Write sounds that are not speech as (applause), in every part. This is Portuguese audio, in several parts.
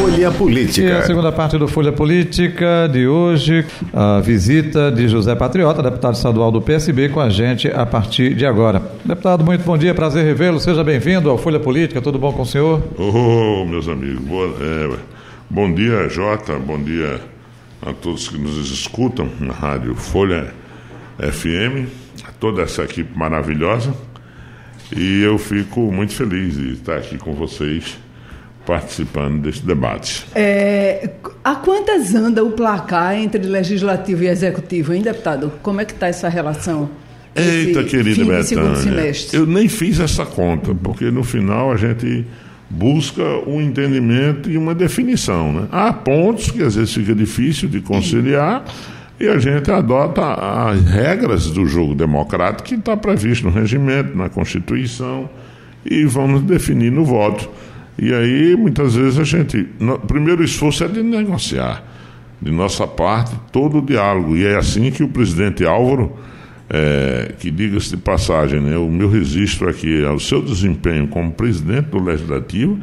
Folha Política. E a segunda parte do Folha Política de hoje, a visita de José Patriota, deputado estadual do PSB, com a gente a partir de agora. Deputado, muito bom dia, prazer revê-lo. Seja bem-vindo ao Folha Política. Tudo bom com o senhor? Oh, meus amigos. Boa, é, bom dia, Jota. Bom dia a todos que nos escutam na rádio Folha FM, a toda essa equipe maravilhosa. E eu fico muito feliz de estar aqui com vocês participando deste debate. É, a quantas anda o placar entre legislativo e executivo, hein, deputado? Como é que está essa relação? Eita, querida Betânia, eu nem fiz essa conta, porque no final a gente busca um entendimento e uma definição. Né? Há pontos que às vezes fica difícil de conciliar e a gente adota as regras do jogo democrático que está previsto no regimento, na Constituição, e vamos definir no voto. E aí, muitas vezes, a gente. O primeiro esforço é de negociar. De nossa parte, todo o diálogo. E é assim que o presidente Álvaro, é, que diga-se de passagem, né, o meu registro aqui ao seu desempenho como presidente do Legislativo,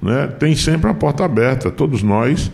né, tem sempre a porta aberta, todos nós,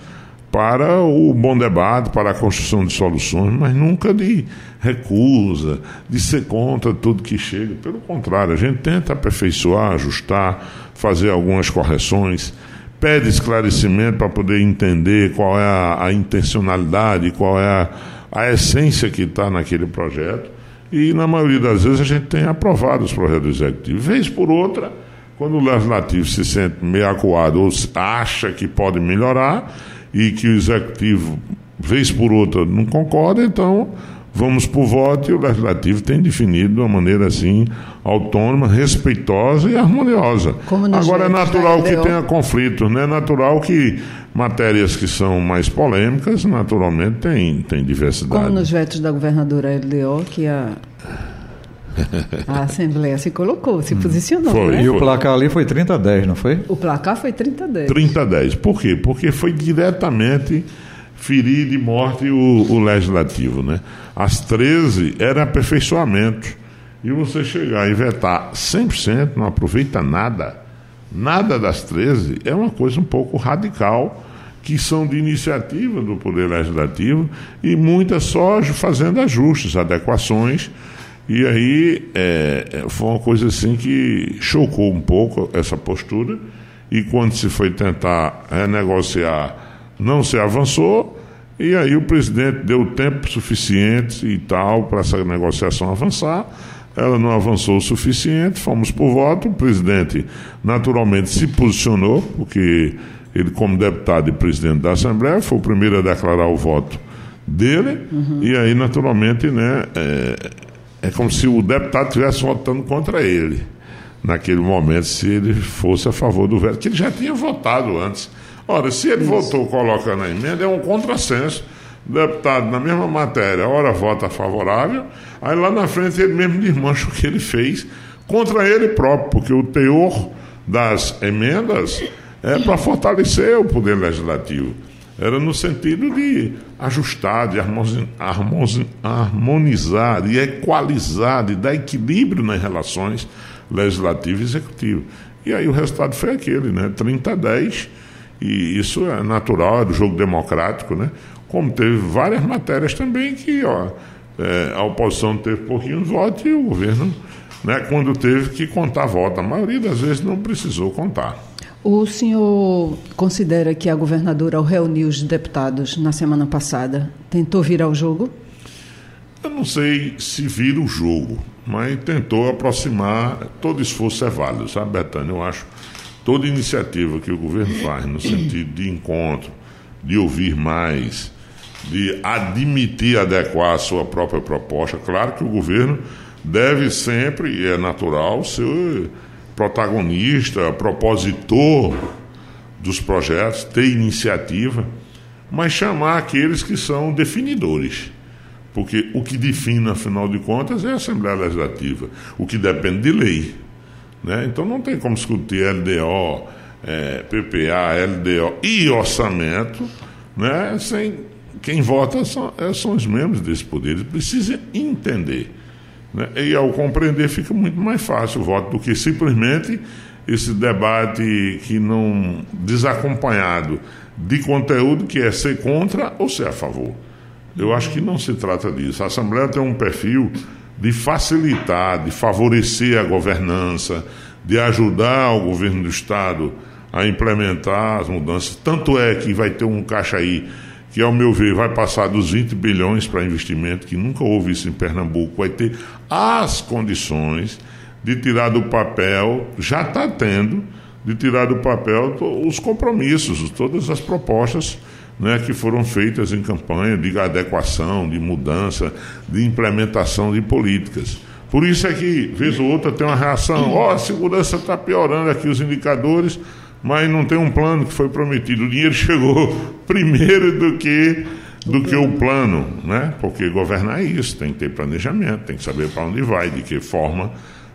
para o bom debate, para a construção de soluções, mas nunca de recusa, de ser contra tudo que chega. Pelo contrário, a gente tenta aperfeiçoar, ajustar fazer algumas correções, pede esclarecimento para poder entender qual é a, a intencionalidade, qual é a, a essência que está naquele projeto. E, na maioria das vezes, a gente tem aprovado os projetos executivos. Vez por outra, quando o legislativo se sente meio acuado ou acha que pode melhorar e que o executivo, vez por outra, não concorda, então vamos para o voto e o legislativo tem definido de uma maneira assim autônoma, respeitosa e harmoniosa. Agora é natural que tenha conflitos, né? É natural que matérias que são mais polêmicas, naturalmente tem, tem diversidade. Como nos vetos da governadora LDO, que a a Assembleia se colocou, se posicionou. Foi, né? E o placar ali foi 30 a 10, não foi? O placar foi 30 a 10. 30 a 10. Por quê? Porque foi diretamente ferir de morte o, o legislativo. Né? As 13 era aperfeiçoamento. E você chegar e vetar 100%, não aproveita nada, nada das 13, é uma coisa um pouco radical, que são de iniciativa do Poder Legislativo e muitas só fazendo ajustes, adequações. E aí é, é foi uma coisa assim que chocou um pouco essa postura. E quando se foi tentar renegociar não se avançou, e aí o presidente deu tempo suficiente e tal para essa negociação avançar. Ela não avançou o suficiente, fomos por voto. O presidente, naturalmente, se posicionou, porque ele, como deputado e presidente da Assembleia, foi o primeiro a declarar o voto dele. Uhum. E aí, naturalmente, né, é, é como se o deputado estivesse votando contra ele, naquele momento, se ele fosse a favor do veto, que ele já tinha votado antes. Ora, se ele Isso. votou colocando a emenda, é um contrassenso. O deputado, na mesma matéria, ora vota favorável, aí lá na frente ele mesmo desmancha o que ele fez contra ele próprio, porque o teor das emendas é para fortalecer o poder legislativo. Era no sentido de ajustar, de harmonizar, de equalizar, de dar equilíbrio nas relações legislativo e executivo. E aí o resultado foi aquele, né? 30 a 10 e isso é natural, é do jogo democrático, né? Como teve várias matérias também que ó, é, a oposição teve pouquinhos votos e o governo, né, quando teve que contar voto, a maioria das vezes não precisou contar. O senhor considera que a governadora, ao reunir os deputados na semana passada, tentou virar o jogo? Eu não sei se vira o jogo, mas tentou aproximar. Todo esforço é válido, sabe, Betânia? Eu acho toda iniciativa que o governo faz no sentido de encontro, de ouvir mais, de admitir adequar a sua própria proposta, claro que o governo deve sempre, e é natural, ser protagonista, propositor dos projetos, ter iniciativa, mas chamar aqueles que são definidores. Porque o que define, afinal de contas, é a Assembleia Legislativa, o que depende de lei. Né? Então não tem como discutir LDO, é, PPA, LDO e orçamento né? sem quem vota são, são os membros desse poder. Eles precisam entender. Né? E ao compreender fica muito mais fácil o voto do que simplesmente esse debate que não desacompanhado de conteúdo que é ser contra ou ser a favor. Eu acho que não se trata disso. A Assembleia tem um perfil de facilitar, de favorecer a governança, de ajudar o governo do Estado a implementar as mudanças. Tanto é que vai ter um caixa aí que, ao meu ver, vai passar dos 20 bilhões para investimento, que nunca houve isso em Pernambuco, vai ter as condições de tirar do papel, já está tendo, de tirar do papel os compromissos, todas as propostas né, que foram feitas em campanha de adequação, de mudança, de implementação de políticas. Por isso é que, vez ou outra, tem uma reação: ó, oh, a segurança está piorando aqui os indicadores, mas não tem um plano que foi prometido. O dinheiro chegou (laughs) primeiro do que do que o plano, né? Porque governar é isso, tem que ter planejamento, tem que saber para onde vai, de que forma,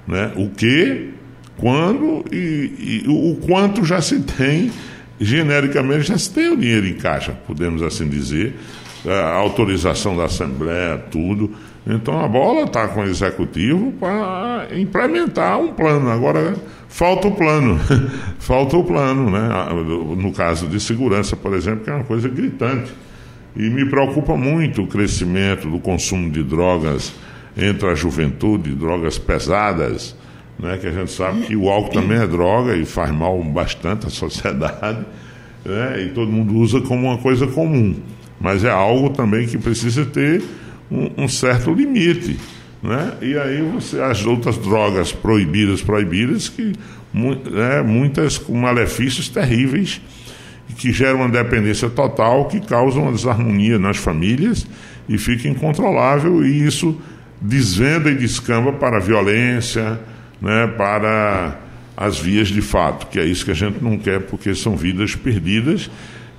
né? O que, quando e, e o quanto já se tem genericamente já se tem o dinheiro em caixa, podemos assim dizer, a autorização da Assembleia, tudo. Então a bola está com o Executivo para implementar um plano. Agora falta o plano, (laughs) falta o plano, né? No caso de segurança, por exemplo, que é uma coisa gritante. E me preocupa muito o crescimento do consumo de drogas entre a juventude, drogas pesadas né, que a gente sabe que o álcool também é droga e faz mal bastante à sociedade, (laughs) né, e todo mundo usa como uma coisa comum. Mas é algo também que precisa ter um, um certo limite. Né? E aí você, as outras drogas proibidas, proibidas, que né, muitas com malefícios terríveis, que geram uma dependência total, que causam uma desarmonia nas famílias e fica incontrolável, e isso desvenda e descamba para a violência, né, para as vias de fato, que é isso que a gente não quer, porque são vidas perdidas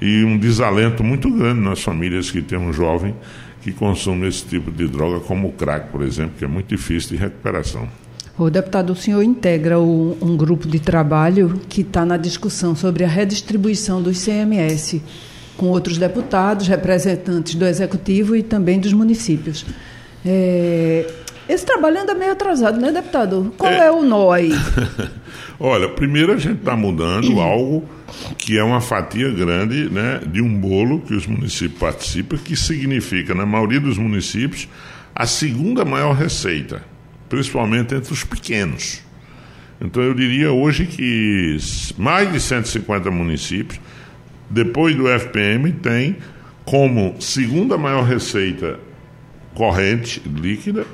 e um desalento muito grande nas famílias que tem um jovem que consome esse tipo de droga, como o crack, por exemplo, que é muito difícil de recuperação. O deputado, o senhor integra o, um grupo de trabalho que está na discussão sobre a redistribuição dos CMS, com outros deputados, representantes do Executivo e também dos municípios. É, esse trabalho anda meio atrasado, né, deputado? Qual é, é o nó aí? (laughs) Olha, primeiro a gente está mudando algo que é uma fatia grande né, de um bolo que os municípios participam, que significa, na maioria dos municípios, a segunda maior receita, principalmente entre os pequenos. Então eu diria hoje que mais de 150 municípios, depois do FPM, tem como segunda maior receita corrente líquida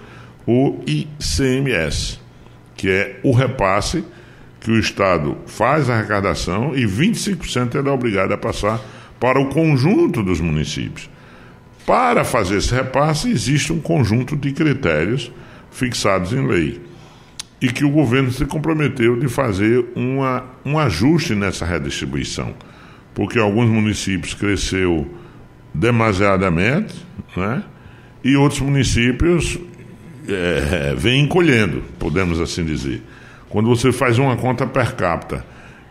o ICMS, que é o repasse que o Estado faz a arrecadação e 25% ele é obrigado a passar para o conjunto dos municípios. Para fazer esse repasse, existe um conjunto de critérios fixados em lei e que o governo se comprometeu de fazer uma, um ajuste nessa redistribuição, porque alguns municípios cresceu demasiadamente, né? e outros municípios é, vem encolhendo, podemos assim dizer. Quando você faz uma conta per capita,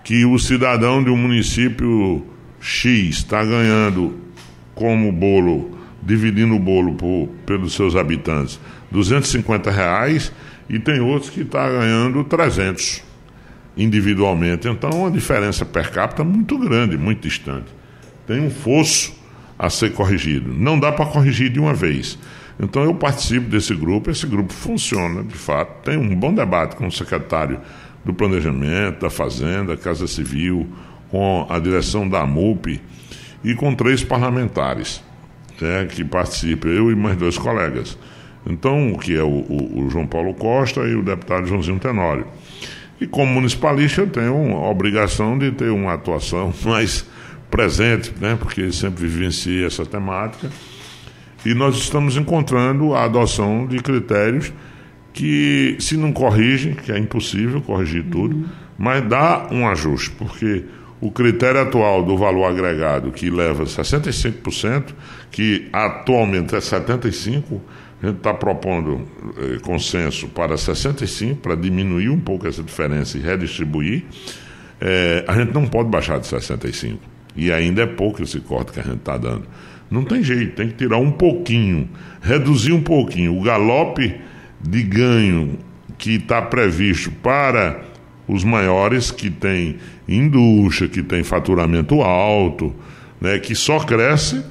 que o cidadão de um município X está ganhando como bolo, dividindo o bolo por, pelos seus habitantes, 250 reais, e tem outros que está ganhando 300 individualmente. Então, uma diferença per capita muito grande, muito distante. Tem um fosso a ser corrigido. Não dá para corrigir de uma vez. Então eu participo desse grupo, esse grupo funciona, de fato, tem um bom debate com o secretário do Planejamento, da Fazenda, Casa Civil, com a direção da MUP e com três parlamentares né, que participam, eu e mais dois colegas. Então, o que é o, o, o João Paulo Costa e o deputado Joãozinho Tenório. E como municipalista eu tenho a obrigação de ter uma atuação (laughs) mais presente, né, porque sempre vivenciei essa temática e nós estamos encontrando a adoção de critérios que, se não corrigem, que é impossível corrigir tudo, uhum. mas dá um ajuste, porque o critério atual do valor agregado, que leva 65%, que atualmente é 75%, A gente está propondo eh, consenso para 65, para diminuir um pouco essa diferença e redistribuir. É, a gente não pode baixar de 65. E ainda é pouco esse corte que a gente está dando. Não tem jeito, tem que tirar um pouquinho, reduzir um pouquinho. O galope de ganho que está previsto para os maiores que têm indústria, que têm faturamento alto, né, que só cresce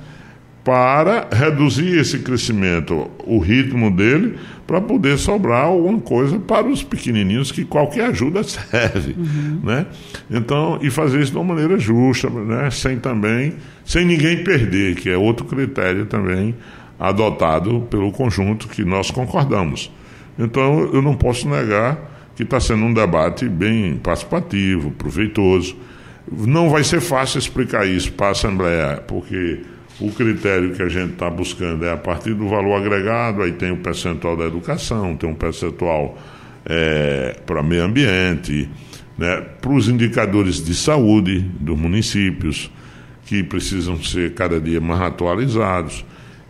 para reduzir esse crescimento, o ritmo dele, para poder sobrar alguma coisa para os pequenininhos que qualquer ajuda (laughs) serve, uhum. né? Então, e fazer isso de uma maneira justa, né? Sem também, sem ninguém perder, que é outro critério também adotado pelo conjunto que nós concordamos. Então, eu não posso negar que está sendo um debate bem participativo, proveitoso. Não vai ser fácil explicar isso para a Assembleia, porque o critério que a gente está buscando é a partir do valor agregado, aí tem o percentual da educação, tem um percentual é, para meio ambiente, né, para os indicadores de saúde dos municípios, que precisam ser cada dia mais atualizados,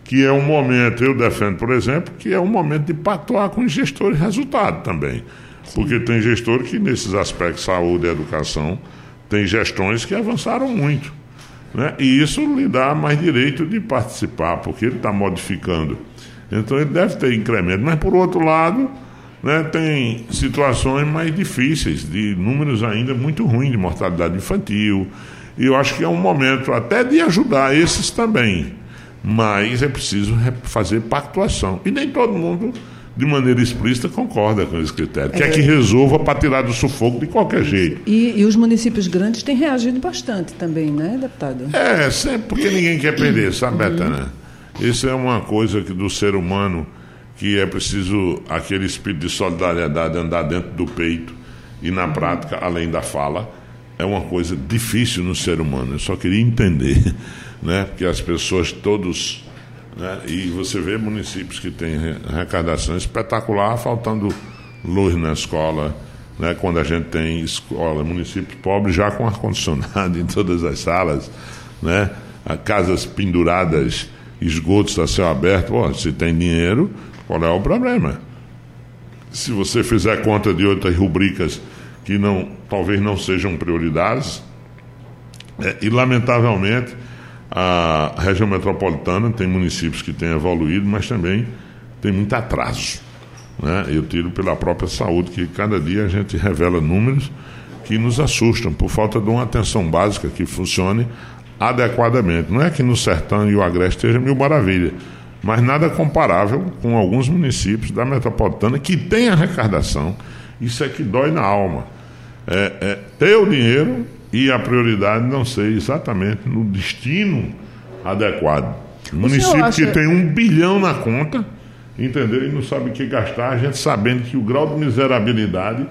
que é um momento, eu defendo, por exemplo, que é um momento de patuar com os gestores resultado também. Sim. Porque tem gestor que, nesses aspectos saúde e educação, tem gestões que avançaram muito. Né? E isso lhe dá mais direito de participar, porque ele está modificando. Então ele deve ter incremento. Mas, por outro lado, né, tem situações mais difíceis, de números ainda muito ruins de mortalidade infantil. E eu acho que é um momento até de ajudar esses também. Mas é preciso fazer pactuação. E nem todo mundo de maneira explícita, concorda com esse critério. É. Quer que resolva para tirar do sufoco de qualquer jeito. E, e, os municípios grandes têm reagido bastante também, né, deputado? É, sempre porque ninguém quer perder, sabe, uhum. Betana? Isso é uma coisa que do ser humano que é preciso aquele espírito de solidariedade andar dentro do peito e na prática, além da fala, é uma coisa difícil no ser humano. Eu só queria entender, (laughs) né? Porque as pessoas todos né? E você vê municípios que têm arrecadação espetacular, faltando luz na escola, né? quando a gente tem escola, municípios pobres já com ar-condicionado (laughs) em todas as salas, né? casas penduradas, esgotos a céu aberto. Pô, se tem dinheiro, qual é o problema? Se você fizer conta de outras rubricas que não, talvez não sejam prioridades, é, e lamentavelmente a região metropolitana tem municípios que têm evoluído, mas também tem muito atraso. Né? Eu tiro pela própria saúde, que cada dia a gente revela números que nos assustam por falta de uma atenção básica que funcione adequadamente. Não é que no sertão e o agreste esteja mil maravilha, mas nada comparável com alguns municípios da metropolitana que têm arrecadação. Isso é que dói na alma. É, é ter o dinheiro e a prioridade não ser exatamente no destino adequado. O município acha... que tem um bilhão na conta, entendeu? E não sabe o que gastar, a gente sabendo que o grau de miserabilidade,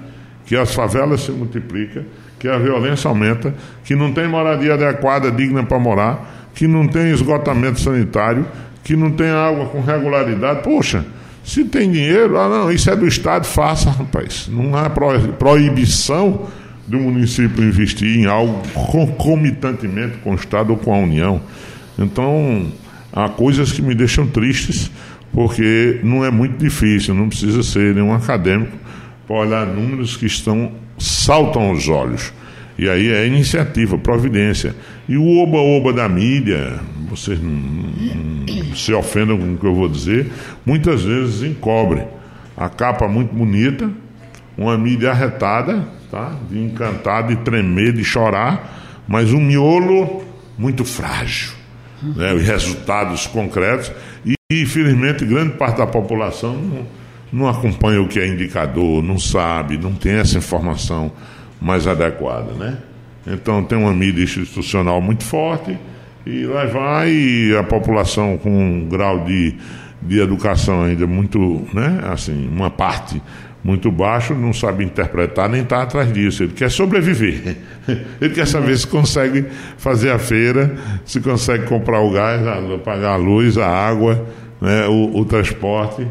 que as favelas se multiplica, que a violência aumenta, que não tem moradia adequada, digna para morar, que não tem esgotamento sanitário, que não tem água com regularidade. Poxa, se tem dinheiro, ah não, isso é do Estado, faça, (laughs) rapaz. Não há proibição do município investir em algo concomitantemente com o Estado ou com a União. Então, há coisas que me deixam tristes, porque não é muito difícil, não precisa ser nenhum acadêmico para olhar números que estão saltam aos olhos. E aí é iniciativa, providência. E o oba-oba da mídia, vocês não, não se ofendam com o que eu vou dizer, muitas vezes encobre. A capa muito bonita, uma mídia arretada, tá? de encantar, de tremer, de chorar, mas um miolo muito frágil. Né? Os resultados concretos. E, infelizmente, grande parte da população não, não acompanha o que é indicador, não sabe, não tem essa informação mais adequada. Né? Então, tem uma mídia institucional muito forte e lá vai a população com um grau de, de educação ainda muito, né, assim, uma parte muito baixo, não sabe interpretar nem está atrás disso. Ele quer sobreviver. (laughs) Ele quer saber se consegue fazer a feira, se consegue comprar o gás, pagar a luz, a água, né, o, o transporte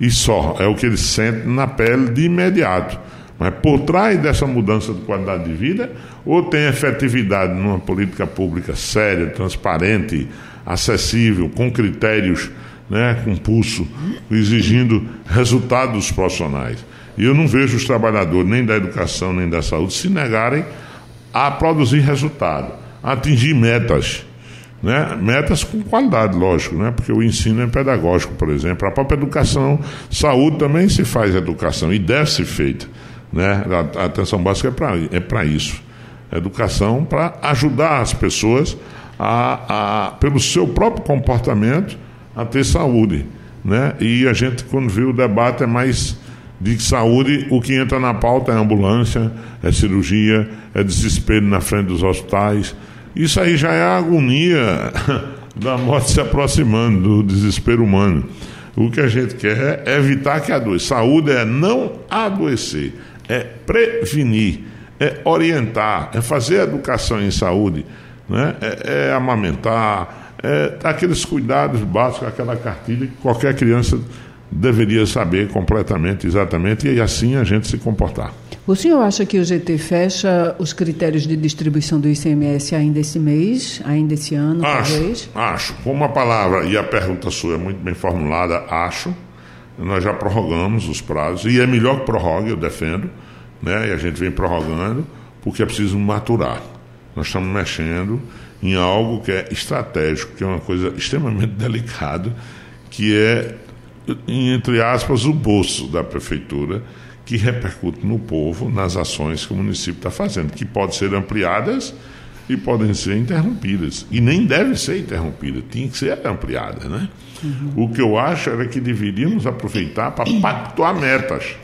e só. É o que ele sente na pele de imediato. Mas por trás dessa mudança de qualidade de vida, ou tem efetividade numa política pública séria, transparente, acessível, com critérios né, com pulso, exigindo resultados dos profissionais. E eu não vejo os trabalhadores, nem da educação, nem da saúde, se negarem a produzir resultado, a atingir metas. Né? Metas com qualidade, lógico, né? porque o ensino é pedagógico, por exemplo. A própria educação, saúde também se faz educação e deve ser feita. Né? A atenção básica é para é isso. Educação para ajudar as pessoas a, a, pelo seu próprio comportamento, a ter saúde. Né? E a gente, quando vê o debate, é mais de saúde, o que entra na pauta é ambulância, é cirurgia, é desespero na frente dos hospitais isso aí já é a agonia (laughs) da morte se aproximando, do desespero humano. O que a gente quer é evitar que adoeça. Saúde é não adoecer, é prevenir, é orientar, é fazer educação em saúde, né? é, é amamentar, é aqueles cuidados básicos, aquela cartilha que qualquer criança deveria saber completamente, exatamente, e assim a gente se comportar. O senhor acha que o GT fecha os critérios de distribuição do ICMS ainda esse mês, ainda esse ano, acho, talvez? Acho. Como a palavra e a pergunta sua é muito bem formulada, acho. Nós já prorrogamos os prazos, e é melhor que prorrogue, eu defendo, né? e a gente vem prorrogando, porque é preciso maturar. Nós estamos mexendo em algo que é estratégico, que é uma coisa extremamente (laughs) delicada, que é, entre aspas, o bolso da prefeitura que repercute no povo, nas ações que o município está fazendo, que podem ser ampliadas e podem ser interrompidas. E nem deve ser interrompida, tinha que ser ampliada. Né? Uhum. O que eu acho era que deveríamos aproveitar para pactuar metas.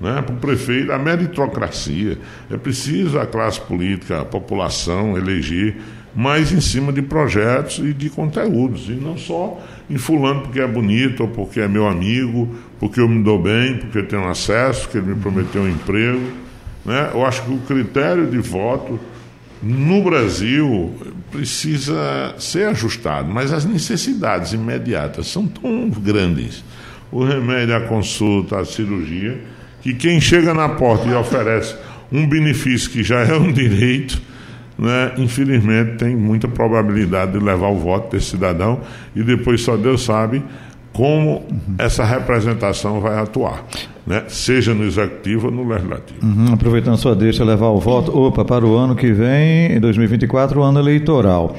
Né, para o prefeito, a meritocracia. É preciso a classe política, a população eleger mais em cima de projetos e de conteúdos, e não só em fulano porque é bonito, ou porque é meu amigo, porque eu me dou bem, porque eu tenho acesso, porque ele me prometeu um emprego. Né? Eu acho que o critério de voto no Brasil precisa ser ajustado, mas as necessidades imediatas são tão grandes. O remédio, a consulta, a cirurgia, que quem chega na porta e oferece um benefício que já é um (laughs) direito, né, infelizmente tem muita probabilidade de levar o voto desse cidadão e depois só Deus sabe como essa representação vai atuar, né? seja no executivo ou no legislativo. Uhum, aproveitando sua deixa levar o voto, opa, para o ano que vem, em 2024, o ano eleitoral.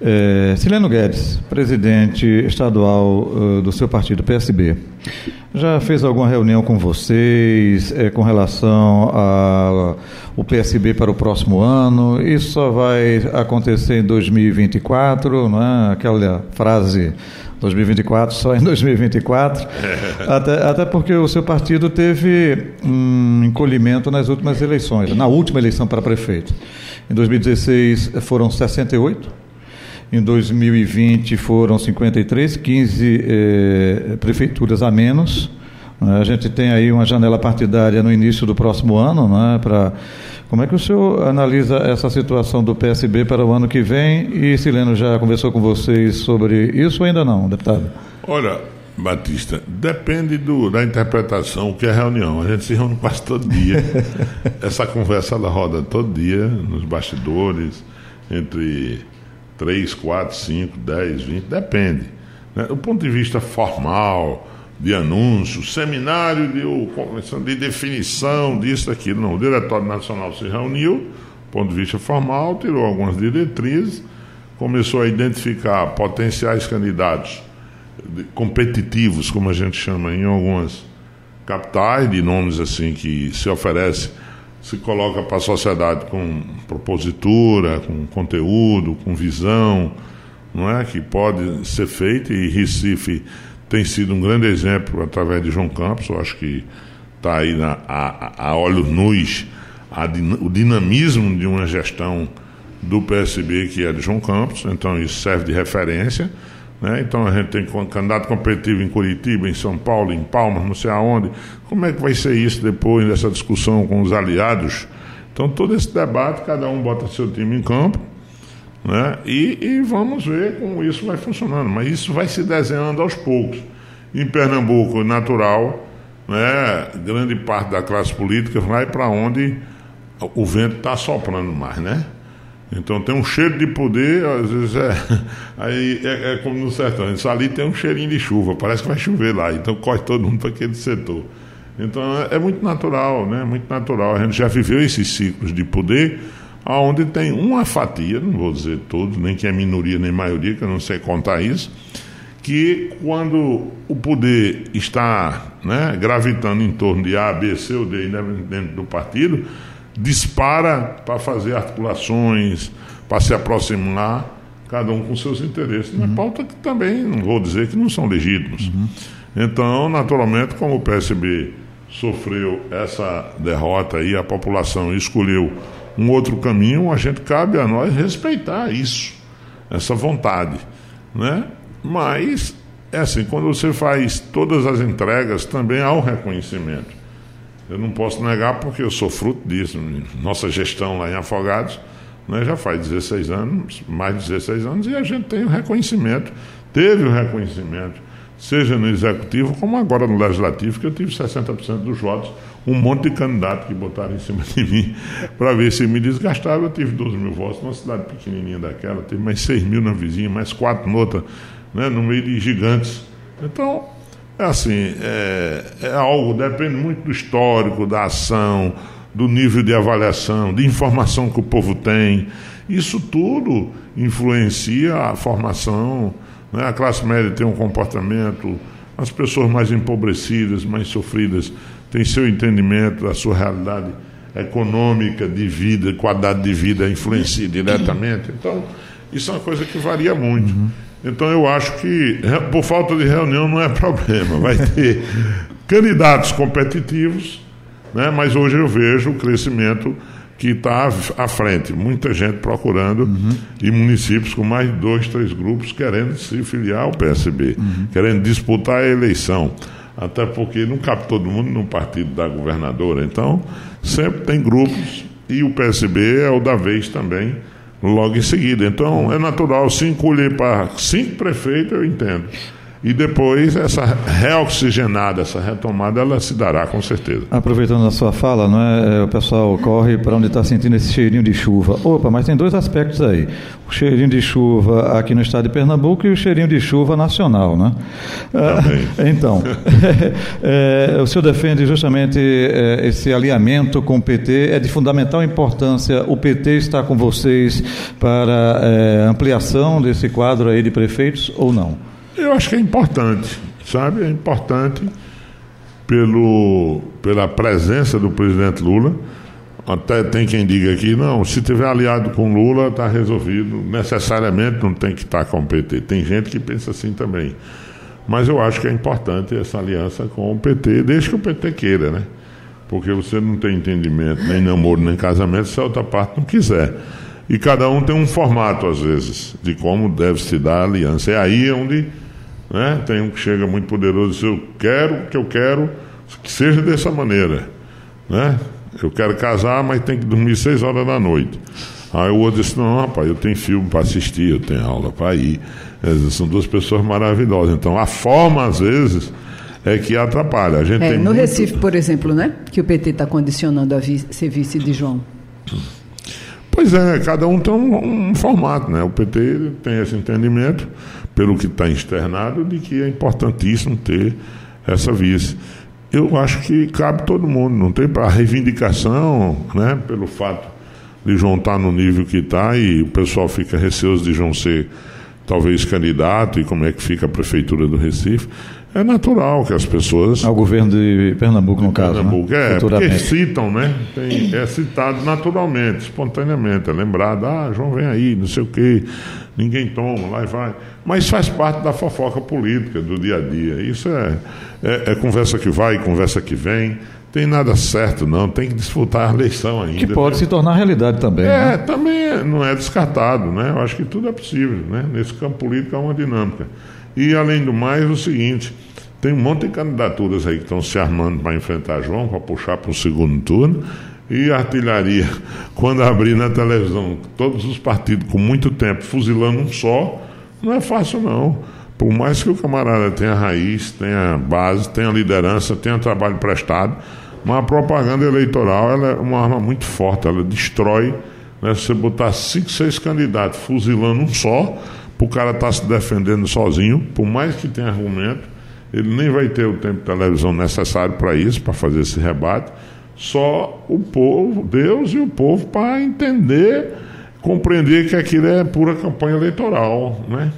É, Sileno Guedes, presidente estadual uh, do seu partido, PSB, já fez alguma reunião com vocês é, com relação ao PSB para o próximo ano? Isso só vai acontecer em 2024, não é? Aquela frase 2024, só em 2024. (laughs) até, até porque o seu partido teve um encolhimento nas últimas eleições, na última eleição para prefeito. Em 2016 foram 68, em 2020 foram 53, 15 eh, prefeituras a menos. A gente tem aí uma janela partidária no início do próximo ano, né, para como é que o senhor analisa essa situação do PSB para o ano que vem? E Sileno já conversou com vocês sobre isso ou ainda não, deputado? Olha, Batista, depende do, da interpretação, que é reunião. A gente se reúne quase todo dia. (laughs) Essa conversa ela roda todo dia, nos bastidores, entre 3, 4, 5, 10, 20, depende. Né? Do ponto de vista formal, de anúncio, seminário de, convenção de definição disso, daquilo. Não, o Diretório Nacional se reuniu, do ponto de vista formal, tirou algumas diretrizes, começou a identificar potenciais candidatos competitivos, como a gente chama em algumas capitais, de nomes assim que se oferece, se coloca para a sociedade com propositura, com conteúdo, com visão, não é? Que pode ser feito e Recife tem sido um grande exemplo através de João Campos, eu acho que está aí na, a, a olhos nus a, o dinamismo de uma gestão do PSB que é de João Campos, então isso serve de referência. Né? Então a gente tem candidato competitivo em Curitiba, em São Paulo, em Palmas, não sei aonde. Como é que vai ser isso depois dessa discussão com os aliados? Então todo esse debate, cada um bota seu time em campo né? E, e, vamos ver como isso vai funcionando. Mas isso vai se desenhando aos poucos. Em Pernambuco, natural, né? grande parte da classe política vai para onde o vento está soprando mais. Né? Então tem um cheiro de poder, às vezes é. (laughs) Aí é, é como no sertão. Isso ali tem um cheirinho de chuva, parece que vai chover lá. Então corre todo mundo para aquele setor. Então é, é muito natural, né? Muito natural. A gente já viveu esses ciclos de poder, onde tem uma fatia, não vou dizer todos, nem que é minoria nem maioria, que eu não sei contar isso, que quando o poder está né, gravitando em torno de A, B, C ou D dentro do partido, dispara para fazer articulações, para se aproximar, cada um com seus interesses, uhum. na pauta que também, não vou dizer que não são legítimos. Uhum. Então, naturalmente, como o PSB sofreu essa derrota e a população escolheu um outro caminho, a gente cabe a nós respeitar isso, essa vontade, né? Mas é assim, quando você faz todas as entregas, também há o reconhecimento. Eu não posso negar porque eu sou fruto disso. Nossa gestão lá em Afogados né, já faz 16 anos, mais de 16 anos, e a gente tem o reconhecimento, teve o reconhecimento, seja no executivo como agora no legislativo, que eu tive 60% dos votos, um monte de candidato que botaram em cima de mim (laughs) para ver se me desgastava. Eu tive 12 mil votos numa cidade pequenininha daquela, teve mais 6 mil na vizinha, mais 4 noutra, né, no meio de gigantes. Então, é assim, é, é algo, depende muito do histórico, da ação, do nível de avaliação, de informação que o povo tem. Isso tudo influencia a formação. Né? A classe média tem um comportamento, as pessoas mais empobrecidas, mais sofridas, têm seu entendimento da sua realidade econômica, de vida, qualidade de vida influencia diretamente. Então, isso é uma coisa que varia muito. Uhum. Então eu acho que por falta de reunião não é (laughs) problema. Vai ter candidatos competitivos, né? mas hoje eu vejo o crescimento que está à frente. Muita gente procurando uhum. e municípios com mais de dois, três grupos querendo se filiar ao PSB, uhum. querendo disputar a eleição. Até porque não cabe todo mundo no partido da governadora. Então, sempre tem grupos e o PSB é o da vez também logo em seguida. Então é natural se encolher para cinco prefeitos, eu entendo. E depois essa reoxigenada, essa retomada, ela se dará com certeza. Aproveitando a sua fala, não é, é o pessoal corre para onde está sentindo esse cheirinho de chuva. Opa, mas tem dois aspectos aí. O cheirinho de chuva aqui no estado de Pernambuco e o cheirinho de chuva nacional, né? Ah, (laughs) então, (laughs) é, o senhor defende justamente é, esse alinhamento com o PT. É de fundamental importância o PT estar com vocês para é, ampliação desse quadro aí de prefeitos ou não? Eu acho que é importante, sabe? É importante pelo, pela presença do presidente Lula. Até tem quem diga aqui, não, se tiver aliado com Lula, está resolvido. Necessariamente não tem que estar com o PT. Tem gente que pensa assim também. Mas eu acho que é importante essa aliança com o PT, desde que o PT queira, né? Porque você não tem entendimento, nem namoro, nem casamento, se a outra parte não quiser. E cada um tem um formato, às vezes, de como deve se dar a aliança. É aí onde né? Tem um que chega muito poderoso e diz: Eu quero que eu quero que seja dessa maneira. Né? Eu quero casar, mas tem que dormir seis horas da noite. Aí o outro disse: Não, rapaz, eu tenho filme para assistir, eu tenho aula para ir. São duas pessoas maravilhosas. Então a forma, às vezes, é que atrapalha. A gente é, no muito... Recife, por exemplo, né? Que o PT está condicionando a vi ser vice de João. Pois é, cada um tem um, um formato, né? O PT tem esse entendimento pelo que está externado, de que é importantíssimo ter essa vice. Eu acho que cabe todo mundo, não tem para reivindicação, né, pelo fato de João estar tá no nível que está e o pessoal fica receoso de João ser talvez candidato e como é que fica a prefeitura do Recife. É natural que as pessoas. Ao governo de Pernambuco, no caso. Né? Pernambuco, né? é, porque citam, né? Tem, é citado naturalmente, espontaneamente. É lembrado, ah, João vem aí, não sei o quê, ninguém toma, lá e vai. Mas faz parte da fofoca política do dia a dia. Isso é, é, é conversa que vai, conversa que vem tem nada certo, não. Tem que disputar a eleição ainda. Que pode né? se tornar realidade também. É, né? também não é descartado, né? Eu acho que tudo é possível, né? Nesse campo político há uma dinâmica. E, além do mais, o seguinte: tem um monte de candidaturas aí que estão se armando para enfrentar João, para puxar para o segundo turno. E artilharia, (laughs) quando abrir na televisão, todos os partidos com muito tempo fuzilando um só, não é fácil, não. Por mais que o camarada tenha raiz, tenha base, tenha liderança, tenha trabalho prestado, mas a propaganda eleitoral é uma arma muito forte, ela destrói Né? Se você botar cinco, seis candidatos fuzilando um só, o cara estar tá se defendendo sozinho, por mais que tenha argumento, ele nem vai ter o tempo de televisão necessário para isso, para fazer esse rebate. Só o povo, Deus e o povo, para entender, compreender que aquilo é pura campanha eleitoral, né?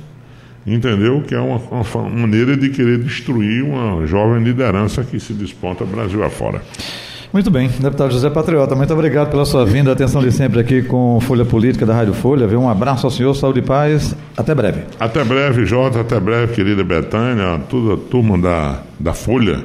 Entendeu? Que é uma, uma maneira de querer destruir uma jovem liderança que se desponta Brasil afora. Muito bem, deputado José Patriota, muito obrigado pela sua vinda, atenção de sempre aqui com Folha Política da Rádio Folha. Um abraço ao senhor, saúde e paz. Até breve. Até breve, Jota, até breve, querida Betânia, toda a turma da, da Folha,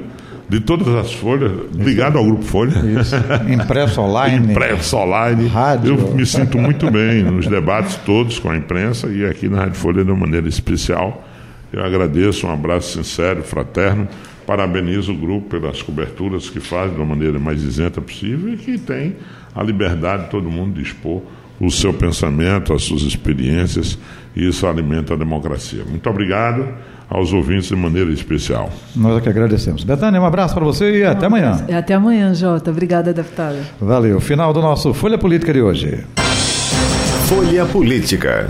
de todas as folhas, ligado ao Grupo Folha. Isso. Impresso online. Impresso online. Rádio. Eu me sinto muito bem nos debates todos com a imprensa e aqui na Rádio Folha de uma maneira especial. Eu agradeço, um abraço sincero, fraterno Parabenizo o grupo pelas coberturas que faz da maneira mais isenta possível e que tem a liberdade de todo mundo de expor o seu pensamento, as suas experiências, e isso alimenta a democracia. Muito obrigado aos ouvintes de maneira especial. Nós é que agradecemos. Betânia, um abraço para você e até amanhã. Até amanhã, Jota. Obrigada, deputada. Valeu. Final do nosso Folha Política de hoje. Folha Política.